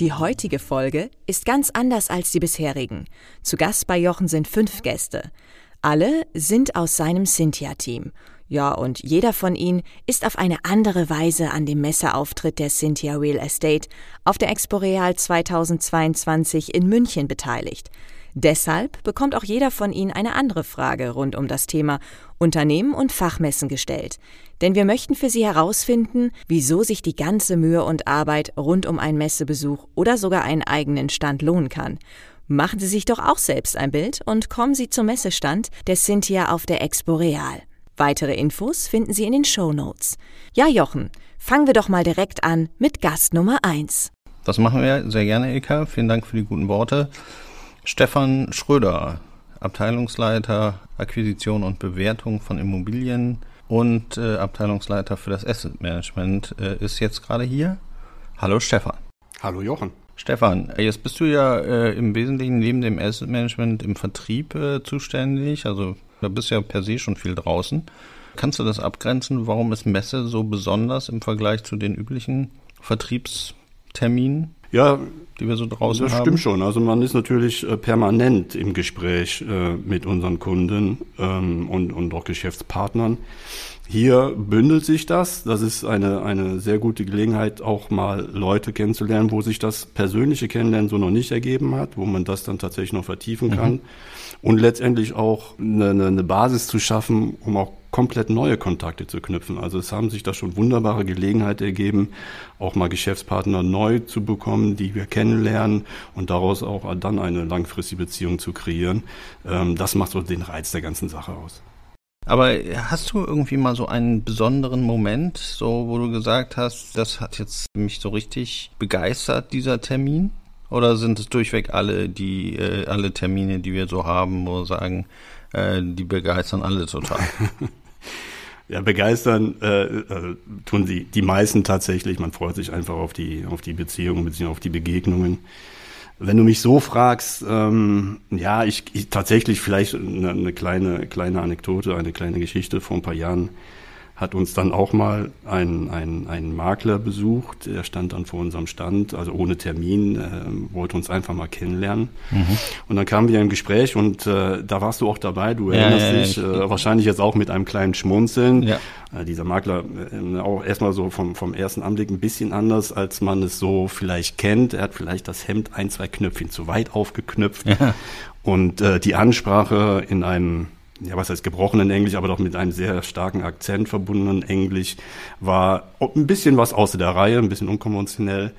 Die heutige Folge ist ganz anders als die bisherigen. Zu Gast bei Jochen sind fünf Gäste. Alle sind aus seinem Cynthia-Team. Ja, und jeder von ihnen ist auf eine andere Weise an dem Messeauftritt der Cynthia Real Estate auf der Expo Real 2022 in München beteiligt. Deshalb bekommt auch jeder von Ihnen eine andere Frage rund um das Thema Unternehmen und Fachmessen gestellt. Denn wir möchten für Sie herausfinden, wieso sich die ganze Mühe und Arbeit rund um einen Messebesuch oder sogar einen eigenen Stand lohnen kann. Machen Sie sich doch auch selbst ein Bild und kommen Sie zum Messestand der Cynthia auf der Expo Real. Weitere Infos finden Sie in den Show Notes. Ja, Jochen, fangen wir doch mal direkt an mit Gast Nummer 1. Das machen wir sehr gerne, Eka. Vielen Dank für die guten Worte. Stefan Schröder, Abteilungsleiter Akquisition und Bewertung von Immobilien und äh, Abteilungsleiter für das Asset Management, äh, ist jetzt gerade hier. Hallo Stefan. Hallo Jochen. Stefan, jetzt bist du ja äh, im Wesentlichen neben dem Asset Management im Vertrieb äh, zuständig. Also da bist du ja per se schon viel draußen. Kannst du das abgrenzen? Warum ist Messe so besonders im Vergleich zu den üblichen Vertriebsterminen? Ja, die wir so draußen das haben. Das stimmt schon. Also man ist natürlich äh, permanent im Gespräch äh, mit unseren Kunden ähm, und, und auch Geschäftspartnern. Hier bündelt sich das. Das ist eine, eine sehr gute Gelegenheit, auch mal Leute kennenzulernen, wo sich das persönliche Kennenlernen so noch nicht ergeben hat, wo man das dann tatsächlich noch vertiefen kann. Mhm. Und letztendlich auch eine, eine Basis zu schaffen, um auch komplett neue Kontakte zu knüpfen. Also es haben sich da schon wunderbare Gelegenheiten ergeben, auch mal Geschäftspartner neu zu bekommen, die wir kennenlernen und daraus auch dann eine langfristige Beziehung zu kreieren. Ähm, das macht so den Reiz der ganzen Sache aus. Aber hast du irgendwie mal so einen besonderen Moment, so wo du gesagt hast, das hat jetzt mich so richtig begeistert, dieser Termin? Oder sind es durchweg alle die äh, alle Termine, die wir so haben, wo wir sagen, äh, die begeistern alle total? Ja, begeistern äh, äh, tun sie die meisten tatsächlich. Man freut sich einfach auf die, auf die Beziehungen bzw. auf die Begegnungen. Wenn du mich so fragst, ähm, ja, ich, ich tatsächlich vielleicht eine, eine kleine, kleine Anekdote, eine kleine Geschichte vor ein paar Jahren hat uns dann auch mal ein, ein, ein Makler besucht, der stand dann vor unserem Stand, also ohne Termin, äh, wollte uns einfach mal kennenlernen. Mhm. Und dann kamen wir im Gespräch und äh, da warst du auch dabei, du erinnerst ja, ja, dich, äh, wahrscheinlich jetzt auch mit einem kleinen Schmunzeln. Äh, dieser Makler äh, auch erstmal so vom, vom ersten Anblick ein bisschen anders, als man es so vielleicht kennt. Er hat vielleicht das Hemd ein, zwei Knöpfchen zu weit aufgeknüpft. Und äh, die Ansprache in einem ja, was heißt gebrochenen Englisch, aber doch mit einem sehr starken Akzent verbundenen Englisch, war ein bisschen was außer der Reihe, ein bisschen unkonventionell.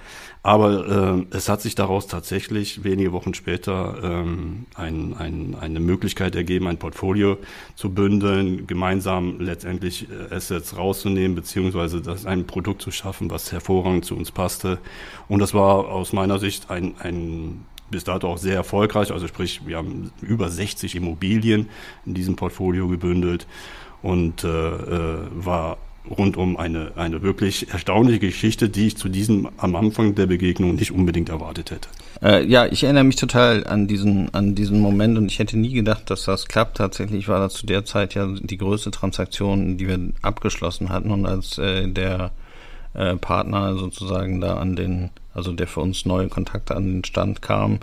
Aber äh, es hat sich daraus tatsächlich wenige Wochen später ähm, ein, ein, eine Möglichkeit ergeben, ein Portfolio zu bündeln, gemeinsam letztendlich äh, Assets rauszunehmen, beziehungsweise das ein Produkt zu schaffen, was hervorragend zu uns passte. Und das war aus meiner Sicht ein, ein bis dato auch sehr erfolgreich. Also sprich, wir haben über 60 Immobilien in diesem Portfolio gebündelt und äh, äh, war rundum eine, eine wirklich erstaunliche Geschichte, die ich zu diesem am Anfang der Begegnung nicht unbedingt erwartet hätte. Äh, ja, ich erinnere mich total an diesen, an diesen Moment und ich hätte nie gedacht, dass das klappt. Tatsächlich war das zu der Zeit ja die größte Transaktion, die wir abgeschlossen hatten und als äh, der äh, Partner sozusagen da an den, also der für uns neue Kontakte an den Stand kam,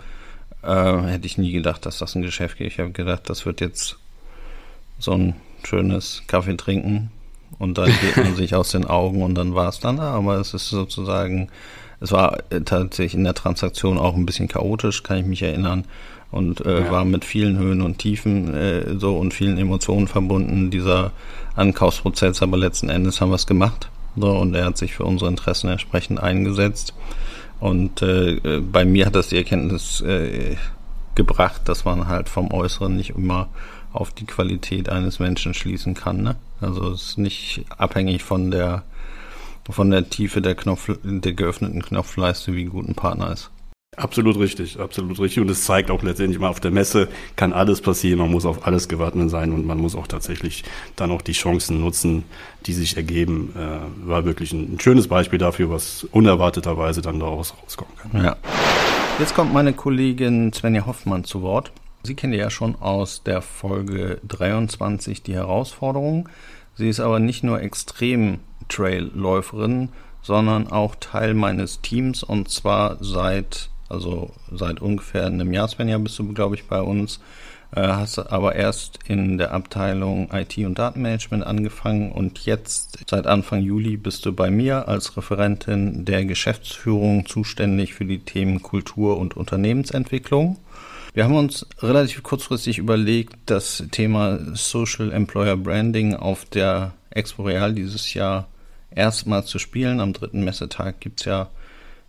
äh, hätte ich nie gedacht, dass das ein Geschäft geht. Ich habe gedacht, das wird jetzt so ein schönes Kaffee trinken und dann geht man sich aus den Augen und dann war es dann. Aber es ist sozusagen, es war tatsächlich in der Transaktion auch ein bisschen chaotisch, kann ich mich erinnern. Und äh, ja. war mit vielen Höhen und Tiefen äh, so und vielen Emotionen verbunden, dieser Ankaufsprozess. Aber letzten Endes haben wir es gemacht. So, und er hat sich für unsere Interessen entsprechend eingesetzt. Und äh, bei mir hat das die Erkenntnis äh, gebracht, dass man halt vom Äußeren nicht immer auf die Qualität eines Menschen schließen kann. Ne? Also es ist nicht abhängig von der von der Tiefe der Knopf der geöffneten Knopfleiste, wie ein Partner ist. Absolut richtig, absolut richtig. Und es zeigt auch letztendlich mal auf der Messe kann alles passieren. Man muss auf alles gewappnet sein und man muss auch tatsächlich dann auch die Chancen nutzen, die sich ergeben. Äh, war wirklich ein, ein, schönes Beispiel dafür, was unerwarteterweise dann daraus rauskommen kann. Ja. Jetzt kommt meine Kollegin Svenja Hoffmann zu Wort. Sie kennt ja schon aus der Folge 23 die Herausforderung. Sie ist aber nicht nur extrem Trailläuferin, sondern auch Teil meines Teams und zwar seit also seit ungefähr einem Jahr, Svenja, bist du, glaube ich, bei uns. Äh, hast aber erst in der Abteilung IT und Datenmanagement angefangen und jetzt seit Anfang Juli bist du bei mir als Referentin der Geschäftsführung zuständig für die Themen Kultur und Unternehmensentwicklung. Wir haben uns relativ kurzfristig überlegt, das Thema Social Employer Branding auf der Expo Real dieses Jahr erstmal zu spielen. Am dritten Messetag gibt es ja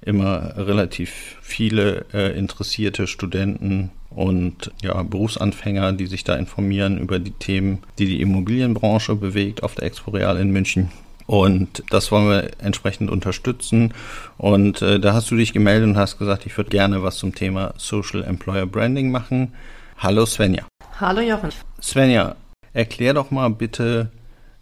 immer relativ viele äh, interessierte Studenten und ja, Berufsanfänger, die sich da informieren über die Themen, die die Immobilienbranche bewegt auf der Expo Real in München. Und das wollen wir entsprechend unterstützen. Und äh, da hast du dich gemeldet und hast gesagt, ich würde gerne was zum Thema Social Employer Branding machen. Hallo Svenja. Hallo Jochen. Svenja, erklär doch mal bitte,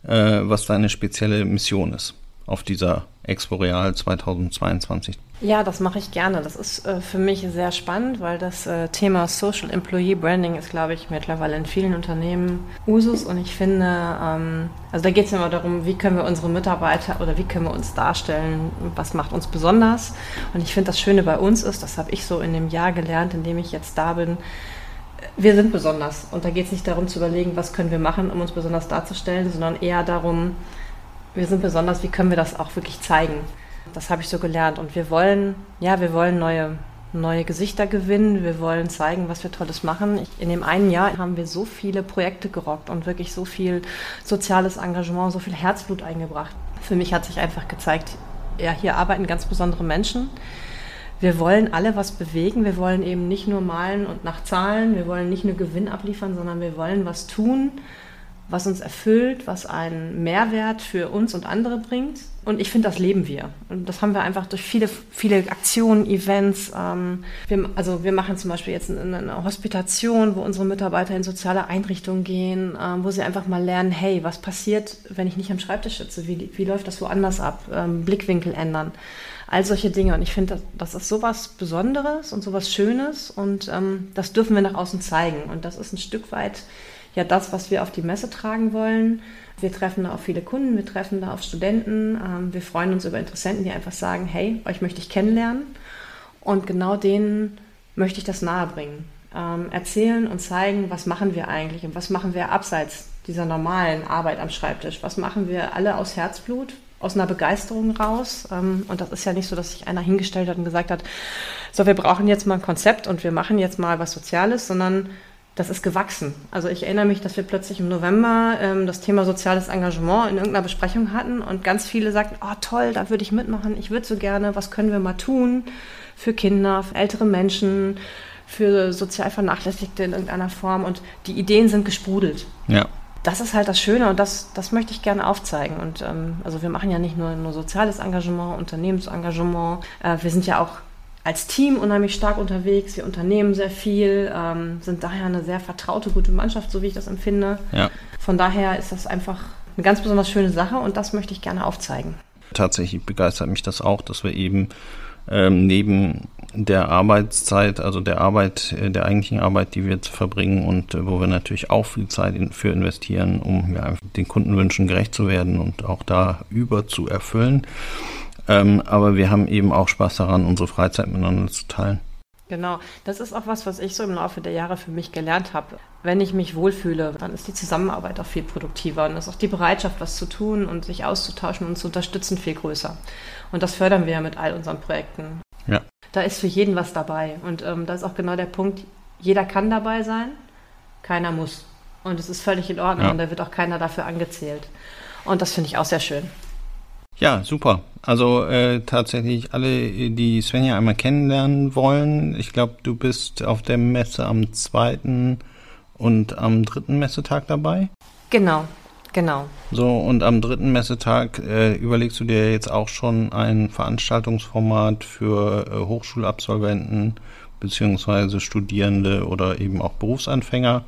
äh, was deine spezielle Mission ist auf dieser Expo Real 2022. Ja, das mache ich gerne. Das ist äh, für mich sehr spannend, weil das äh, Thema Social Employee Branding ist, glaube ich, mittlerweile in vielen Unternehmen Usus. Und ich finde, ähm, also da geht es immer darum, wie können wir unsere Mitarbeiter oder wie können wir uns darstellen, was macht uns besonders. Und ich finde, das Schöne bei uns ist, das habe ich so in dem Jahr gelernt, in dem ich jetzt da bin, wir sind besonders. Und da geht es nicht darum zu überlegen, was können wir machen, um uns besonders darzustellen, sondern eher darum, wir sind besonders, wie können wir das auch wirklich zeigen. Das habe ich so gelernt. Und wir wollen, ja, wir wollen neue, neue Gesichter gewinnen. Wir wollen zeigen, was wir Tolles machen. In dem einen Jahr haben wir so viele Projekte gerockt und wirklich so viel soziales Engagement, so viel Herzblut eingebracht. Für mich hat sich einfach gezeigt, ja, hier arbeiten ganz besondere Menschen. Wir wollen alle was bewegen. Wir wollen eben nicht nur malen und nach Zahlen. Wir wollen nicht nur Gewinn abliefern, sondern wir wollen was tun, was uns erfüllt, was einen Mehrwert für uns und andere bringt. Und ich finde, das leben wir. Und das haben wir einfach durch viele, viele Aktionen, Events. Ähm, wir, also wir machen zum Beispiel jetzt eine, eine, Hospitation, wo unsere Mitarbeiter in soziale Einrichtungen gehen, ähm, wo sie einfach mal lernen, hey, was passiert, wenn ich nicht am Schreibtisch sitze? Wie, wie läuft das woanders ab? Ähm, Blickwinkel ändern. All solche Dinge. Und ich finde, das, das ist sowas Besonderes und sowas Schönes. Und ähm, das dürfen wir nach außen zeigen. Und das ist ein Stück weit ja das, was wir auf die Messe tragen wollen. Wir treffen da auf viele Kunden, wir treffen da auf Studenten, ähm, wir freuen uns über Interessenten, die einfach sagen, hey, euch möchte ich kennenlernen. Und genau denen möchte ich das nahebringen. Ähm, erzählen und zeigen, was machen wir eigentlich und was machen wir abseits dieser normalen Arbeit am Schreibtisch. Was machen wir alle aus Herzblut, aus einer Begeisterung raus. Ähm, und das ist ja nicht so, dass sich einer hingestellt hat und gesagt hat, so, wir brauchen jetzt mal ein Konzept und wir machen jetzt mal was Soziales, sondern das ist gewachsen. Also ich erinnere mich, dass wir plötzlich im November ähm, das Thema soziales Engagement in irgendeiner Besprechung hatten und ganz viele sagten, oh toll, da würde ich mitmachen, ich würde so gerne, was können wir mal tun für Kinder, für ältere Menschen, für sozial Vernachlässigte in irgendeiner Form und die Ideen sind gesprudelt. Ja. Das ist halt das Schöne und das, das möchte ich gerne aufzeigen. Und ähm, also wir machen ja nicht nur, nur soziales Engagement, Unternehmensengagement, äh, wir sind ja auch als Team unheimlich stark unterwegs. Wir unternehmen sehr viel, ähm, sind daher eine sehr vertraute, gute Mannschaft, so wie ich das empfinde. Ja. Von daher ist das einfach eine ganz besonders schöne Sache und das möchte ich gerne aufzeigen. Tatsächlich begeistert mich das auch, dass wir eben ähm, neben der Arbeitszeit, also der Arbeit, äh, der eigentlichen Arbeit, die wir jetzt verbringen und äh, wo wir natürlich auch viel Zeit in, für investieren, um ja, den Kundenwünschen gerecht zu werden und auch da über zu erfüllen, ähm, aber wir haben eben auch Spaß daran, unsere Freizeit miteinander zu teilen. Genau, das ist auch was, was ich so im Laufe der Jahre für mich gelernt habe. Wenn ich mich wohlfühle, dann ist die Zusammenarbeit auch viel produktiver und ist auch die Bereitschaft, was zu tun und sich auszutauschen und zu unterstützen viel größer. Und das fördern wir ja mit all unseren Projekten. Ja. Da ist für jeden was dabei. Und ähm, da ist auch genau der Punkt, jeder kann dabei sein, keiner muss. Und es ist völlig in Ordnung ja. und da wird auch keiner dafür angezählt. Und das finde ich auch sehr schön. Ja, super. Also äh, tatsächlich alle, die Svenja einmal kennenlernen wollen. Ich glaube, du bist auf der Messe am zweiten und am dritten Messetag dabei. Genau. Genau. So, und am dritten Messetag äh, überlegst du dir jetzt auch schon ein Veranstaltungsformat für äh, Hochschulabsolventen beziehungsweise Studierende oder eben auch Berufsanfänger.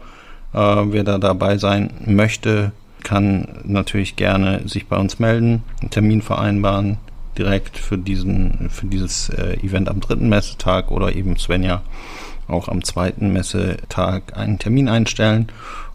Äh, wer da dabei sein möchte, kann natürlich gerne sich bei uns melden, einen Termin vereinbaren direkt für diesen für dieses äh, Event am dritten Messetag oder eben Svenja auch am zweiten Messetag einen Termin einstellen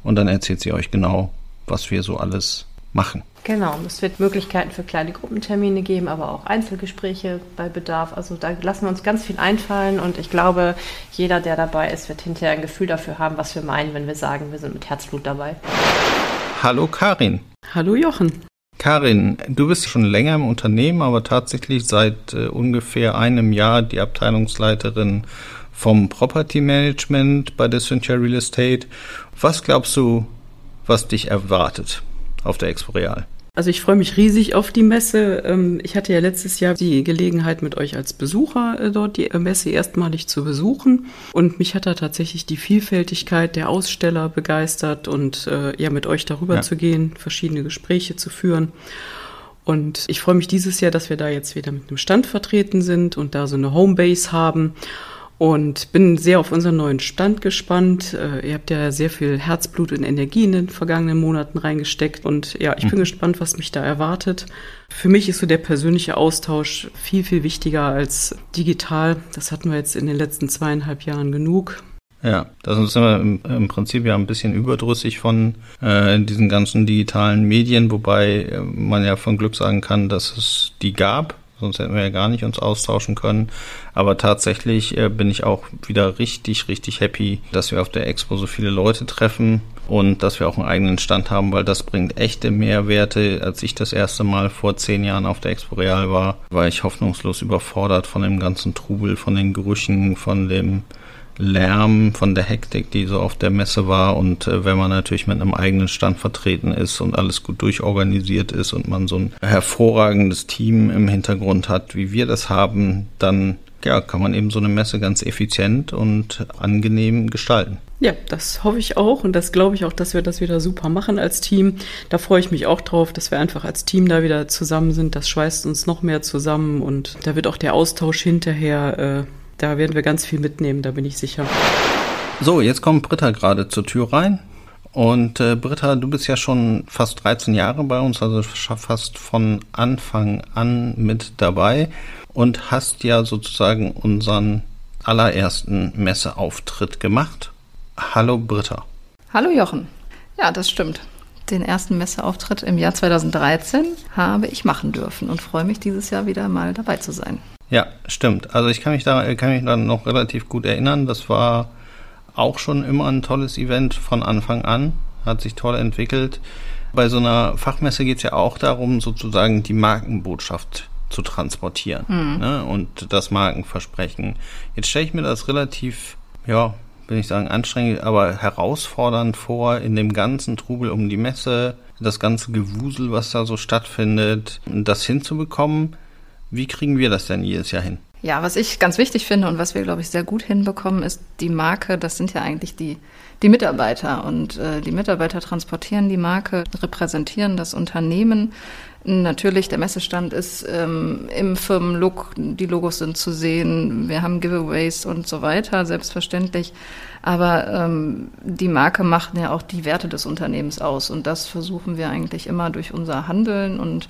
und dann erzählt sie euch genau, was wir so alles machen. Genau, es wird Möglichkeiten für kleine Gruppentermine geben, aber auch Einzelgespräche bei Bedarf. Also da lassen wir uns ganz viel einfallen und ich glaube, jeder, der dabei ist, wird hinterher ein Gefühl dafür haben, was wir meinen, wenn wir sagen, wir sind mit Herzblut dabei. Hallo Karin. Hallo Jochen. Karin, du bist schon länger im Unternehmen, aber tatsächlich seit äh, ungefähr einem Jahr die Abteilungsleiterin vom Property Management bei der Cynthia Real Estate. Was glaubst du, was dich erwartet auf der Expo Real? Also ich freue mich riesig auf die Messe. Ähm, ich hatte ja letztes Jahr die Gelegenheit, mit euch als Besucher äh, dort die Messe erstmalig zu besuchen. Und mich hat da tatsächlich die Vielfältigkeit der Aussteller begeistert und äh, ja, mit euch darüber ja. zu gehen, verschiedene Gespräche zu führen. Und ich freue mich dieses Jahr, dass wir da jetzt wieder mit einem Stand vertreten sind und da so eine Homebase haben und bin sehr auf unseren neuen Stand gespannt. Äh, ihr habt ja sehr viel Herzblut und Energie in den vergangenen Monaten reingesteckt und ja, ich bin mhm. gespannt, was mich da erwartet. Für mich ist so der persönliche Austausch viel, viel wichtiger als digital. Das hatten wir jetzt in den letzten zweieinhalb Jahren genug. Ja, da sind wir im, im, Prinzip ja ein bisschen überdrüssig von äh, diesen ganzen digitalen Medien, wobei äh, man ja von Glück sagen kann, dass es die gab sonst hätten wir ja gar nicht uns austauschen können. Aber tatsächlich äh, bin ich auch wieder richtig, richtig happy, dass wir auf der Expo so viele Leute treffen und dass wir auch einen eigenen Stand haben, weil das bringt echte Mehrwerte. Als ich das erste Mal vor zehn Jahren auf der Expo Real war, war ich hoffnungslos überfordert von dem ganzen Trubel, von den Gerüchen, von dem Lärm, von der Hektik, die so auf der Messe war. Und äh, wenn man natürlich mit einem eigenen Stand vertreten ist und alles gut durchorganisiert ist und man so ein hervorragendes Team im Hintergrund hat, wie wir das haben, dann ja, kann man eben so eine Messe ganz effizient und angenehm gestalten. Ja, das hoffe ich auch und das glaube ich auch, dass wir das wieder super machen als Team. Da freue ich mich auch drauf, dass wir einfach als Team da wieder zusammen sind. Das schweißt uns noch mehr zusammen und da wird auch der Austausch hinterher äh, da werden wir ganz viel mitnehmen, da bin ich sicher. So, jetzt kommt Britta gerade zur Tür rein. Und äh, Britta, du bist ja schon fast 13 Jahre bei uns, also fast von Anfang an mit dabei und hast ja sozusagen unseren allerersten Messeauftritt gemacht. Hallo Britta. Hallo Jochen. Ja, das stimmt. Den ersten Messeauftritt im Jahr 2013 habe ich machen dürfen und freue mich dieses Jahr wieder mal dabei zu sein. Ja, stimmt. Also ich kann mich da kann mich dann noch relativ gut erinnern. Das war auch schon immer ein tolles Event von Anfang an. Hat sich toll entwickelt. Bei so einer Fachmesse geht es ja auch darum, sozusagen die Markenbotschaft zu transportieren mhm. ne? und das Markenversprechen. Jetzt stelle ich mir das relativ, ja, will ich sagen, anstrengend, aber herausfordernd vor, in dem ganzen Trubel um die Messe, das ganze Gewusel, was da so stattfindet, das hinzubekommen wie kriegen wir das denn jedes Jahr hin? Ja, was ich ganz wichtig finde und was wir, glaube ich, sehr gut hinbekommen, ist die Marke. Das sind ja eigentlich die, die Mitarbeiter. Und äh, die Mitarbeiter transportieren die Marke, repräsentieren das Unternehmen. Natürlich, der Messestand ist ähm, im Firmenlook, die Logos sind zu sehen, wir haben Giveaways und so weiter, selbstverständlich. Aber ähm, die Marke macht ja auch die Werte des Unternehmens aus. Und das versuchen wir eigentlich immer durch unser Handeln und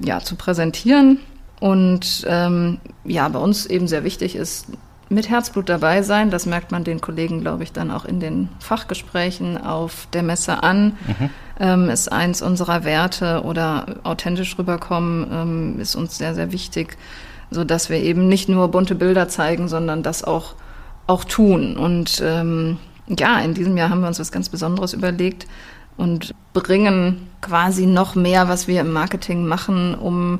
ja, zu präsentieren. Und ähm, ja, bei uns eben sehr wichtig ist, mit Herzblut dabei sein. Das merkt man den Kollegen, glaube ich, dann auch in den Fachgesprächen auf der Messe an. Mhm. Ähm, ist eins unserer Werte oder authentisch rüberkommen, ähm, ist uns sehr, sehr wichtig, so dass wir eben nicht nur bunte Bilder zeigen, sondern das auch, auch tun. Und ähm, ja, in diesem Jahr haben wir uns was ganz Besonderes überlegt und bringen quasi noch mehr, was wir im Marketing machen, um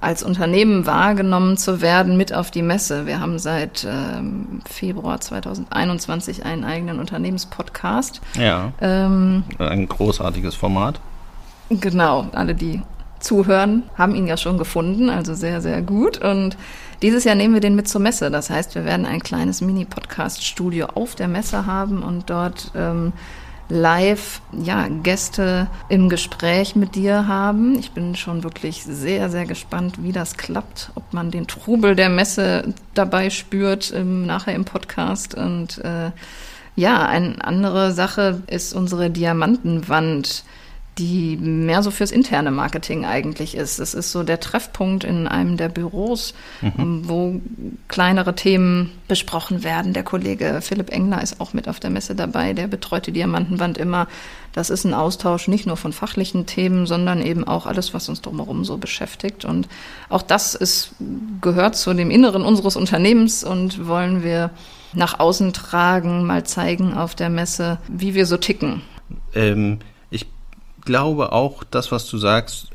als Unternehmen wahrgenommen zu werden mit auf die Messe. Wir haben seit ähm, Februar 2021 einen eigenen Unternehmenspodcast. Ja. Ähm, ein großartiges Format. Genau, alle, die zuhören, haben ihn ja schon gefunden, also sehr, sehr gut. Und dieses Jahr nehmen wir den mit zur Messe. Das heißt, wir werden ein kleines Mini-Podcast-Studio auf der Messe haben und dort ähm, live ja, Gäste im Gespräch mit dir haben. Ich bin schon wirklich sehr, sehr gespannt, wie das klappt, ob man den Trubel der Messe dabei spürt, im, nachher im Podcast. Und äh, ja, eine andere Sache ist unsere Diamantenwand die mehr so fürs interne Marketing eigentlich ist. Es ist so der Treffpunkt in einem der Büros, mhm. wo kleinere Themen besprochen werden. Der Kollege Philipp Engler ist auch mit auf der Messe dabei, der betreut die Diamantenwand immer. Das ist ein Austausch nicht nur von fachlichen Themen, sondern eben auch alles, was uns drumherum so beschäftigt. Und auch das ist, gehört zu dem Inneren unseres Unternehmens und wollen wir nach außen tragen, mal zeigen auf der Messe, wie wir so ticken. Ähm glaube auch, das, was du sagst,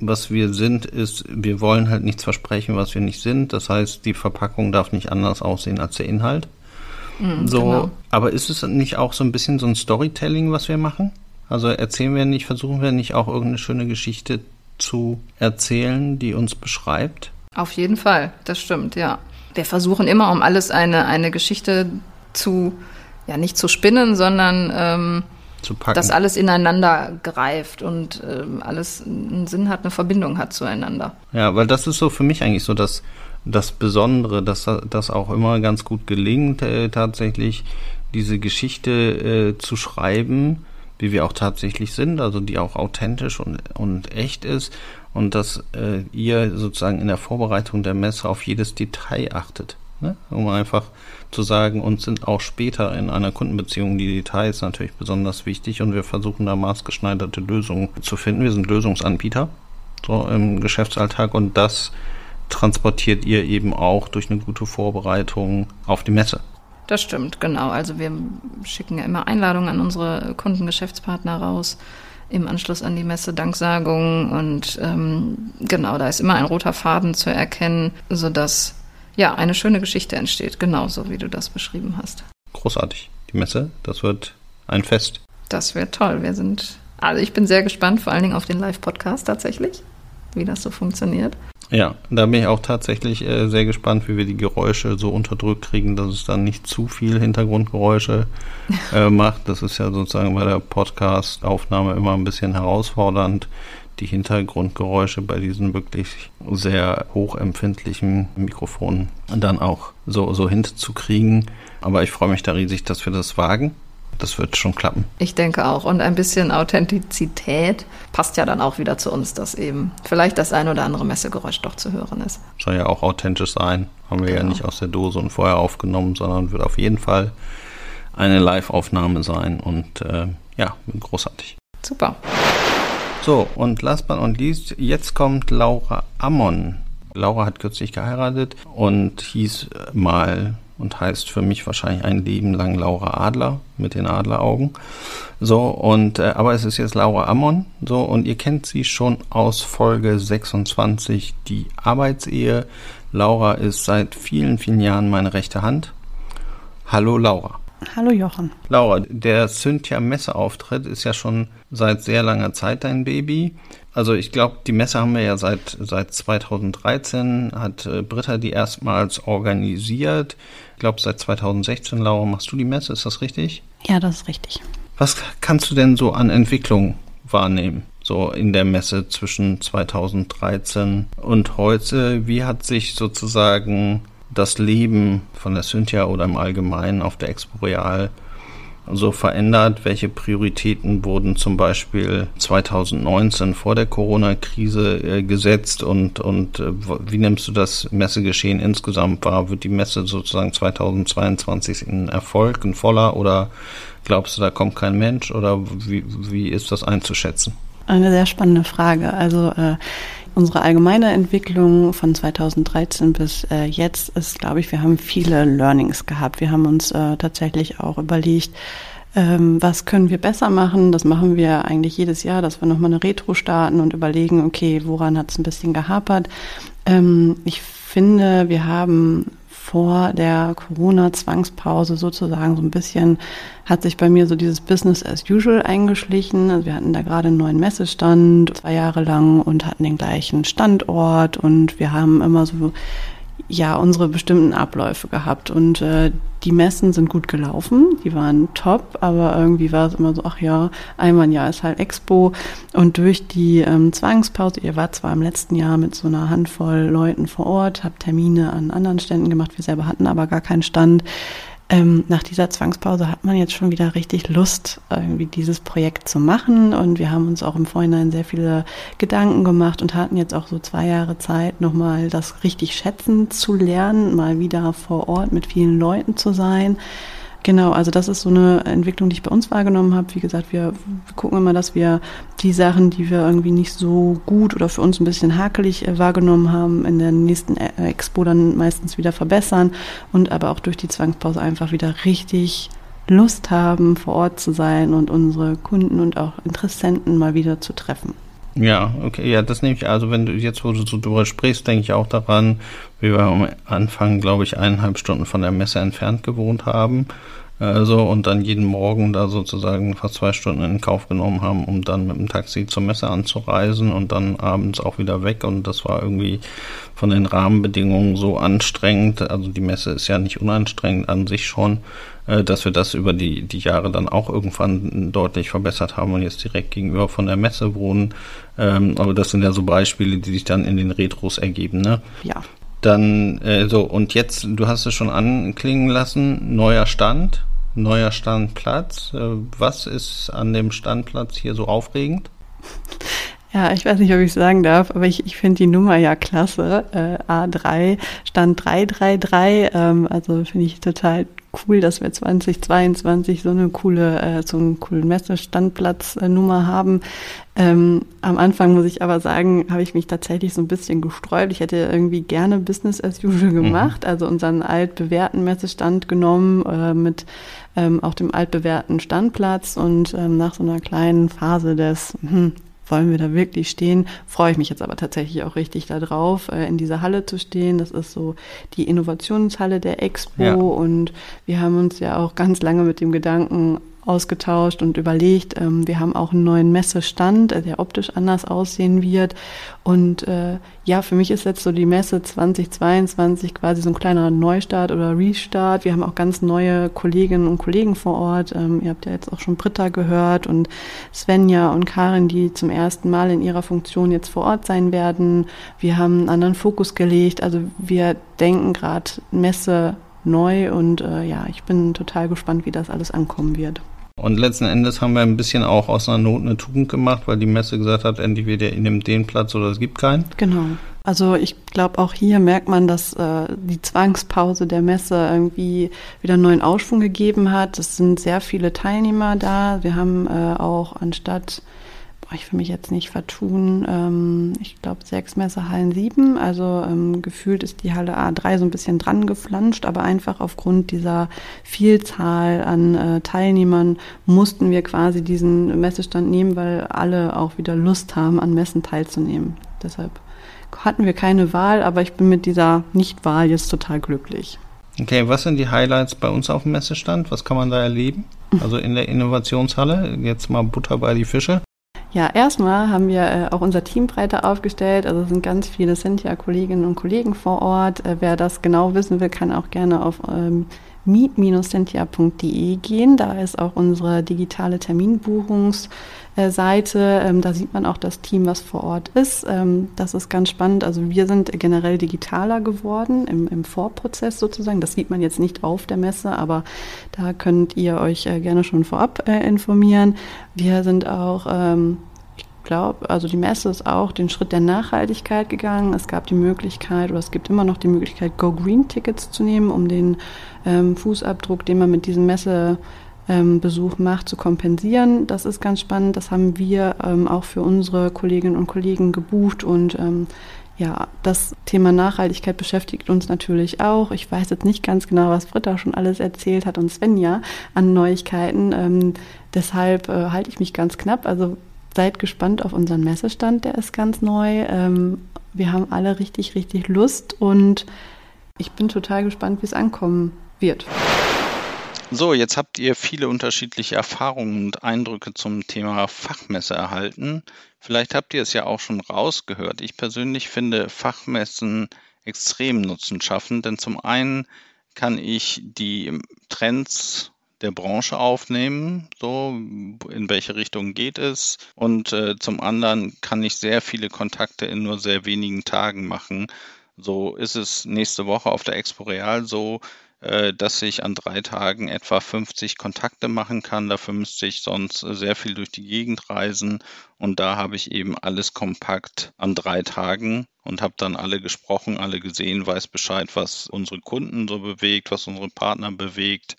was wir sind, ist, wir wollen halt nichts versprechen, was wir nicht sind. Das heißt, die Verpackung darf nicht anders aussehen als der Inhalt. Mhm, so, genau. aber ist es nicht auch so ein bisschen so ein Storytelling, was wir machen? Also erzählen wir nicht, versuchen wir nicht auch irgendeine schöne Geschichte zu erzählen, die uns beschreibt? Auf jeden Fall, das stimmt, ja. Wir versuchen immer, um alles eine, eine Geschichte zu, ja, nicht zu spinnen, sondern ähm, zu packen. Dass alles ineinander greift und äh, alles einen Sinn hat, eine Verbindung hat zueinander. Ja, weil das ist so für mich eigentlich so das, das Besondere, dass das auch immer ganz gut gelingt, äh, tatsächlich diese Geschichte äh, zu schreiben, wie wir auch tatsächlich sind, also die auch authentisch und, und echt ist und dass äh, ihr sozusagen in der Vorbereitung der Messe auf jedes Detail achtet. Ne? Um einfach zu sagen, uns sind auch später in einer Kundenbeziehung die Details natürlich besonders wichtig und wir versuchen da maßgeschneiderte Lösungen zu finden. Wir sind Lösungsanbieter so im Geschäftsalltag und das transportiert ihr eben auch durch eine gute Vorbereitung auf die Messe. Das stimmt, genau. Also wir schicken ja immer Einladungen an unsere Kundengeschäftspartner raus im Anschluss an die Messe Danksagungen und ähm, genau, da ist immer ein roter Faden zu erkennen, sodass ja, eine schöne Geschichte entsteht, genauso wie du das beschrieben hast. Großartig. Die Messe, das wird ein Fest. Das wird toll. Wir sind, also ich bin sehr gespannt, vor allen Dingen auf den Live-Podcast tatsächlich, wie das so funktioniert. Ja, da bin ich auch tatsächlich äh, sehr gespannt, wie wir die Geräusche so unterdrückt kriegen, dass es dann nicht zu viel Hintergrundgeräusche äh, macht. Das ist ja sozusagen bei der Podcast-Aufnahme immer ein bisschen herausfordernd, die Hintergrundgeräusche bei diesen wirklich sehr hochempfindlichen Mikrofonen dann auch so, so hinzukriegen. Aber ich freue mich da riesig, dass wir das wagen. Das wird schon klappen. Ich denke auch. Und ein bisschen Authentizität passt ja dann auch wieder zu uns, dass eben vielleicht das ein oder andere Messegeräusch doch zu hören ist. Soll ja auch authentisch sein. Haben wir genau. ja nicht aus der Dose und vorher aufgenommen, sondern wird auf jeden Fall eine Live-Aufnahme sein. Und äh, ja, großartig. Super. So, und last but not least, jetzt kommt Laura Ammon. Laura hat kürzlich geheiratet und hieß mal und heißt für mich wahrscheinlich ein Leben lang Laura Adler mit den Adleraugen. So, und äh, aber es ist jetzt Laura Ammon, so, und ihr kennt sie schon aus Folge 26, die Arbeitsehe. Laura ist seit vielen, vielen Jahren meine rechte Hand. Hallo Laura. Hallo Jochen. Laura, der Cynthia Messeauftritt ist ja schon seit sehr langer Zeit dein Baby. Also ich glaube, die Messe haben wir ja seit, seit 2013, hat äh, Britta die erstmals organisiert. Ich glaube, seit 2016, Laura, machst du die Messe, ist das richtig? Ja, das ist richtig. Was kannst du denn so an Entwicklung wahrnehmen? So in der Messe zwischen 2013 und heute. Wie hat sich sozusagen das Leben von der Cynthia oder im Allgemeinen auf der Expo Real so verändert? Welche Prioritäten wurden zum Beispiel 2019 vor der Corona-Krise äh, gesetzt und, und äh, wie nimmst du das Messegeschehen insgesamt wahr? Wird die Messe sozusagen 2022 ein Erfolg, ein voller oder glaubst du, da kommt kein Mensch oder wie, wie ist das einzuschätzen? Eine sehr spannende Frage. Also äh, Unsere allgemeine Entwicklung von 2013 bis äh, jetzt ist, glaube ich, wir haben viele Learnings gehabt. Wir haben uns äh, tatsächlich auch überlegt, ähm, was können wir besser machen. Das machen wir eigentlich jedes Jahr, dass wir nochmal eine Retro starten und überlegen, okay, woran hat es ein bisschen gehapert. Ähm, ich finde, wir haben vor der Corona-Zwangspause sozusagen so ein bisschen hat sich bei mir so dieses Business as usual eingeschlichen. Also wir hatten da gerade einen neuen Messestand zwei Jahre lang und hatten den gleichen Standort und wir haben immer so ja unsere bestimmten Abläufe gehabt und äh, die Messen sind gut gelaufen, die waren top, aber irgendwie war es immer so, ach ja, einmal ein Jahr ist halt Expo. Und durch die ähm, Zwangspause, ihr wart zwar im letzten Jahr mit so einer Handvoll Leuten vor Ort, habt Termine an anderen Ständen gemacht, wir selber hatten aber gar keinen Stand. Ähm, nach dieser Zwangspause hat man jetzt schon wieder richtig Lust, irgendwie dieses Projekt zu machen. Und wir haben uns auch im Vorhinein sehr viele Gedanken gemacht und hatten jetzt auch so zwei Jahre Zeit, nochmal das richtig schätzen zu lernen, mal wieder vor Ort mit vielen Leuten zu sein. Genau, also das ist so eine Entwicklung, die ich bei uns wahrgenommen habe. Wie gesagt, wir, wir gucken immer, dass wir die Sachen, die wir irgendwie nicht so gut oder für uns ein bisschen hakelig äh, wahrgenommen haben, in der nächsten äh, Expo dann meistens wieder verbessern und aber auch durch die Zwangspause einfach wieder richtig Lust haben, vor Ort zu sein und unsere Kunden und auch Interessenten mal wieder zu treffen. Ja, okay, ja, das nehme ich, also wenn du jetzt, wo du so drüber sprichst, denke ich auch daran, wie wir am Anfang, glaube ich, eineinhalb Stunden von der Messe entfernt gewohnt haben. Also, und dann jeden Morgen da sozusagen fast zwei Stunden in Kauf genommen haben, um dann mit dem Taxi zur Messe anzureisen und dann abends auch wieder weg. Und das war irgendwie von den Rahmenbedingungen so anstrengend. Also die Messe ist ja nicht unanstrengend an sich schon, äh, dass wir das über die, die Jahre dann auch irgendwann deutlich verbessert haben und jetzt direkt gegenüber von der Messe wohnen. Ähm, aber das sind ja so Beispiele, die sich dann in den Retros ergeben, ne? Ja. Dann, äh, so, und jetzt, du hast es schon anklingen lassen, neuer Stand, neuer Standplatz. Äh, was ist an dem Standplatz hier so aufregend? Ja, ich weiß nicht, ob ich sagen darf, aber ich, ich finde die Nummer ja klasse. Äh, A3 Stand 333. Ähm, also finde ich total cool, dass wir 2022 so eine coole, äh, so einen coolen Messestandplatznummer haben. Ähm, am Anfang muss ich aber sagen, habe ich mich tatsächlich so ein bisschen gesträubt. Ich hätte irgendwie gerne Business as usual mhm. gemacht, also unseren altbewährten Messestand genommen äh, mit ähm, auch dem altbewährten Standplatz und ähm, nach so einer kleinen Phase des hm, wollen wir da wirklich stehen? Freue ich mich jetzt aber tatsächlich auch richtig darauf, äh, in dieser Halle zu stehen. Das ist so die Innovationshalle der Expo ja. und wir haben uns ja auch ganz lange mit dem Gedanken ausgetauscht und überlegt. Ähm, wir haben auch einen neuen Messestand, äh, der optisch anders aussehen wird. Und äh, ja, für mich ist jetzt so die Messe 2022 quasi so ein kleiner Neustart oder Restart. Wir haben auch ganz neue Kolleginnen und Kollegen vor Ort. Ähm, ihr habt ja jetzt auch schon Britta gehört und Svenja und Karin, die zum ersten Mal in ihrer Funktion jetzt vor Ort sein werden. Wir haben einen anderen Fokus gelegt. Also wir denken gerade Messe neu und äh, ja, ich bin total gespannt, wie das alles ankommen wird. Und letzten Endes haben wir ein bisschen auch aus einer Not eine Tugend gemacht, weil die Messe gesagt hat, entweder ihr nehmt den Platz oder es gibt keinen. Genau. Also ich glaube, auch hier merkt man, dass äh, die Zwangspause der Messe irgendwie wieder einen neuen Aufschwung gegeben hat. Es sind sehr viele Teilnehmer da. Wir haben äh, auch anstatt ich will mich jetzt nicht vertun, ähm, ich glaube sechs Messehallen sieben. Also ähm, gefühlt ist die Halle A3 so ein bisschen dran geflanscht, aber einfach aufgrund dieser Vielzahl an äh, Teilnehmern mussten wir quasi diesen Messestand nehmen, weil alle auch wieder Lust haben, an Messen teilzunehmen. Deshalb hatten wir keine Wahl, aber ich bin mit dieser Nichtwahl jetzt total glücklich. Okay, was sind die Highlights bei uns auf dem Messestand? Was kann man da erleben? Also in der Innovationshalle, jetzt mal Butter bei die Fische. Ja, erstmal haben wir äh, auch unser Team breiter aufgestellt. Also es sind ganz viele Cynthia-Kolleginnen und Kollegen vor Ort. Äh, wer das genau wissen will, kann auch gerne auf ähm, meet-cynthia.de gehen. Da ist auch unsere digitale Terminbuchungsseite. Ähm, da sieht man auch das Team, was vor Ort ist. Ähm, das ist ganz spannend. Also wir sind generell digitaler geworden im, im Vorprozess sozusagen. Das sieht man jetzt nicht auf der Messe, aber da könnt ihr euch äh, gerne schon vorab äh, informieren. Wir sind auch ähm, glaube, also die Messe ist auch den Schritt der Nachhaltigkeit gegangen. Es gab die Möglichkeit oder es gibt immer noch die Möglichkeit, Go Green Tickets zu nehmen, um den ähm, Fußabdruck, den man mit diesem Messebesuch ähm, macht, zu kompensieren. Das ist ganz spannend. Das haben wir ähm, auch für unsere Kolleginnen und Kollegen gebucht und ähm, ja, das Thema Nachhaltigkeit beschäftigt uns natürlich auch. Ich weiß jetzt nicht ganz genau, was Britta schon alles erzählt hat und Svenja an Neuigkeiten. Ähm, deshalb äh, halte ich mich ganz knapp. Also seid gespannt auf unseren Messestand, der ist ganz neu. Ähm, wir haben alle richtig, richtig Lust und ich bin total gespannt, wie es ankommen wird. So, jetzt habt ihr viele unterschiedliche Erfahrungen und Eindrücke zum Thema Fachmesse erhalten. Vielleicht habt ihr es ja auch schon rausgehört. Ich persönlich finde Fachmessen extrem nutzenschaffend, denn zum einen kann ich die Trends der Branche aufnehmen, so in welche Richtung geht es. Und äh, zum anderen kann ich sehr viele Kontakte in nur sehr wenigen Tagen machen. So ist es nächste Woche auf der Expo Real so, äh, dass ich an drei Tagen etwa 50 Kontakte machen kann. Dafür müsste ich sonst sehr viel durch die Gegend reisen. Und da habe ich eben alles kompakt an drei Tagen und habe dann alle gesprochen, alle gesehen, weiß Bescheid, was unsere Kunden so bewegt, was unsere Partner bewegt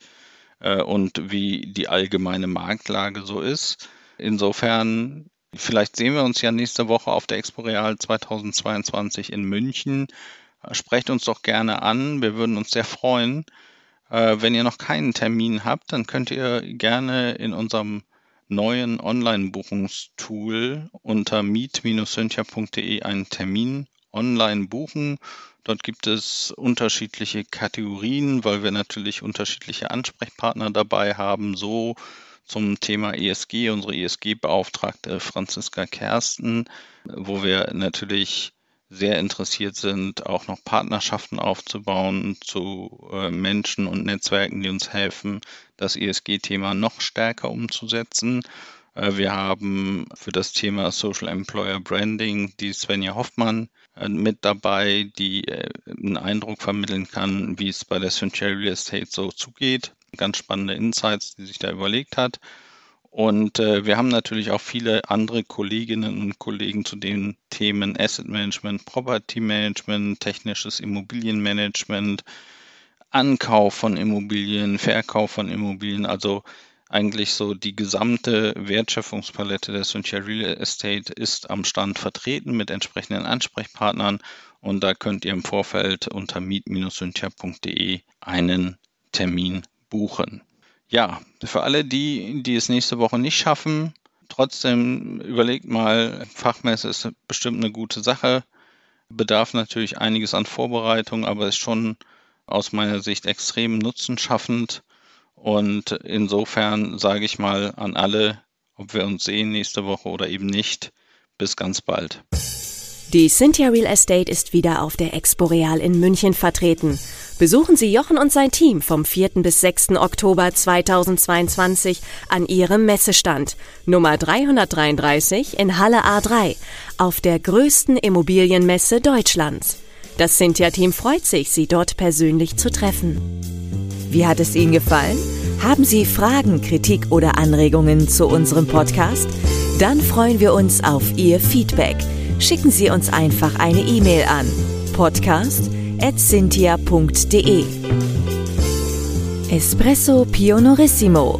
äh, und wie die allgemeine Marktlage so ist. Insofern Vielleicht sehen wir uns ja nächste Woche auf der Expo Real 2022 in München. Sprecht uns doch gerne an. Wir würden uns sehr freuen. Äh, wenn ihr noch keinen Termin habt, dann könnt ihr gerne in unserem neuen Online-Buchungstool unter meet-cynthia.de einen Termin online buchen. Dort gibt es unterschiedliche Kategorien, weil wir natürlich unterschiedliche Ansprechpartner dabei haben. So zum Thema ESG, unsere ESG-Beauftragte Franziska Kersten, wo wir natürlich sehr interessiert sind, auch noch Partnerschaften aufzubauen zu äh, Menschen und Netzwerken, die uns helfen, das ESG-Thema noch stärker umzusetzen. Äh, wir haben für das Thema Social Employer Branding die Svenja Hoffmann mit dabei, die einen Eindruck vermitteln kann, wie es bei der Cynthia Real Estate so zugeht. Ganz spannende Insights, die sich da überlegt hat. Und äh, wir haben natürlich auch viele andere Kolleginnen und Kollegen zu den Themen Asset Management, Property Management, technisches Immobilienmanagement, Ankauf von Immobilien, Verkauf von Immobilien, also eigentlich so die gesamte Wertschöpfungspalette der Cynthia Real Estate ist am Stand vertreten mit entsprechenden Ansprechpartnern. Und da könnt ihr im Vorfeld unter meet-cynthia.de einen Termin buchen. Ja, für alle die, die es nächste Woche nicht schaffen, trotzdem überlegt mal, Fachmesse ist bestimmt eine gute Sache, bedarf natürlich einiges an Vorbereitung, aber ist schon aus meiner Sicht extrem nutzenschaffend. Und insofern sage ich mal an alle, ob wir uns sehen nächste Woche oder eben nicht, bis ganz bald. Die Cynthia Real Estate ist wieder auf der Expo Real in München vertreten. Besuchen Sie Jochen und sein Team vom 4. bis 6. Oktober 2022 an ihrem Messestand Nummer 333 in Halle A3 auf der größten Immobilienmesse Deutschlands. Das Cynthia-Team freut sich, Sie dort persönlich zu treffen. Wie hat es Ihnen gefallen? Haben Sie Fragen, Kritik oder Anregungen zu unserem Podcast? Dann freuen wir uns auf Ihr Feedback – schicken Sie uns einfach eine E-Mail an podcast.cynthia.de. Espresso Pionorissimo.